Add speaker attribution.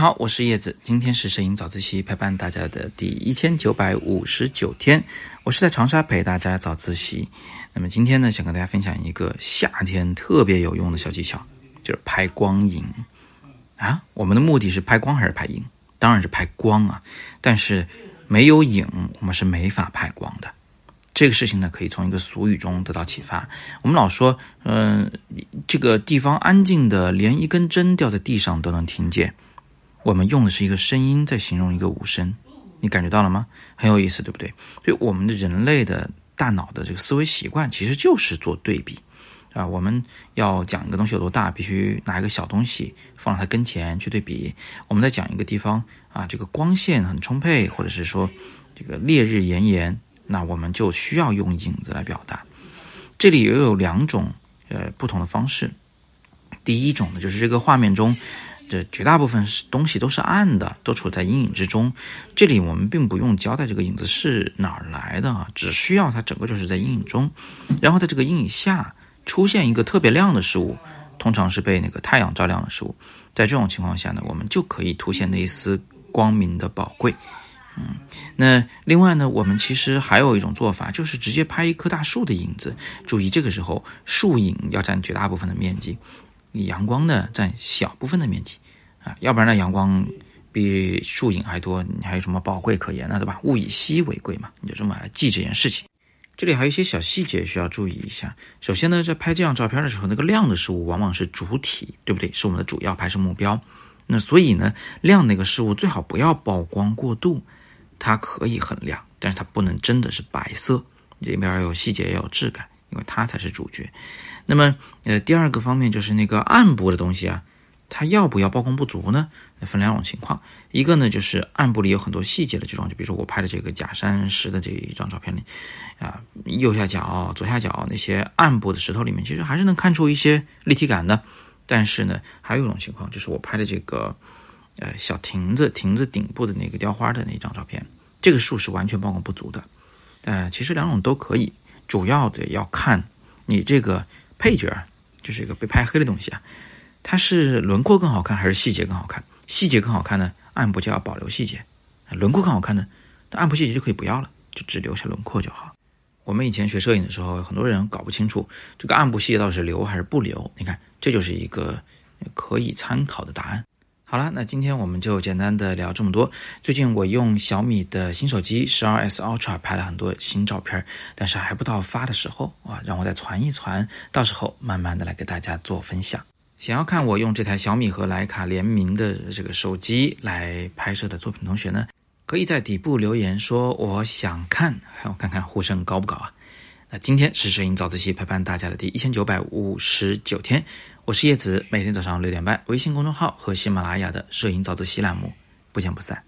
Speaker 1: 好，我是叶子，今天是摄影早自习陪伴大家的第一千九百五十九天，我是在长沙陪大家早自习。那么今天呢，想跟大家分享一个夏天特别有用的小技巧，就是拍光影啊。我们的目的是拍光还是拍影？当然是拍光啊。但是没有影，我们是没法拍光的。这个事情呢，可以从一个俗语中得到启发。我们老说，嗯，这个地方安静的，连一根针掉在地上都能听见。我们用的是一个声音在形容一个无声，你感觉到了吗？很有意思，对不对？所以我们的人类的大脑的这个思维习惯其实就是做对比啊。我们要讲一个东西有多大，必须拿一个小东西放到它跟前去对比。我们在讲一个地方啊，这个光线很充沛，或者是说这个烈日炎炎，那我们就需要用影子来表达。这里也有两种呃不同的方式。第一种呢，就是这个画面中。这绝大部分是东西都是暗的，都处在阴影之中。这里我们并不用交代这个影子是哪儿来的啊，只需要它整个就是在阴影中，然后在这个阴影下出现一个特别亮的事物，通常是被那个太阳照亮的事物。在这种情况下呢，我们就可以凸显那一丝光明的宝贵。嗯，那另外呢，我们其实还有一种做法，就是直接拍一棵大树的影子。注意，这个时候树影要占绝大部分的面积。阳光呢占小部分的面积，啊，要不然呢阳光比树影还多，你还有什么宝贵可言呢？对吧？物以稀为贵嘛，你就这么来记这件事情。这里还有一些小细节需要注意一下。首先呢，在拍这张照片的时候，那个亮的事物往往是主体，对不对？是我们的主要拍摄目标。那所以呢，亮那个事物最好不要曝光过度，它可以很亮，但是它不能真的是白色，里面有细节，要有质感。因为它才是主角，那么，呃，第二个方面就是那个暗部的东西啊，它要不要曝光不足呢？分两种情况，一个呢就是暗部里有很多细节的这种，就比如说我拍的这个假山石的这一张照片里，啊，右下角、左下角那些暗部的石头里面，其实还是能看出一些立体感的。但是呢，还有一种情况，就是我拍的这个，呃，小亭子亭子顶部的那个雕花的那张照片，这个树是完全曝光不足的。呃，其实两种都可以。主要的要看你这个配角，就是一个被拍黑的东西啊，它是轮廓更好看还是细节更好看？细节更好看呢，暗部就要保留细节；轮廓更好看呢，那暗部细节就可以不要了，就只留下轮廓就好。我们以前学摄影的时候，很多人搞不清楚这个暗部细节到底是留还是不留。你看，这就是一个可以参考的答案。好了，那今天我们就简单的聊这么多。最近我用小米的新手机十二 S Ultra 拍了很多新照片，但是还不到发的时候啊，让我再传一传，到时候慢慢的来给大家做分享。想要看我用这台小米和徕卡联名的这个手机来拍摄的作品，同学呢，可以在底部留言说我想看，让我看看呼声高不高啊。那今天是摄影早自习陪伴大家的第一千九百五十九天。我是叶子，每天早上六点半，微信公众号和喜马拉雅的摄影早自习栏目，不见不散。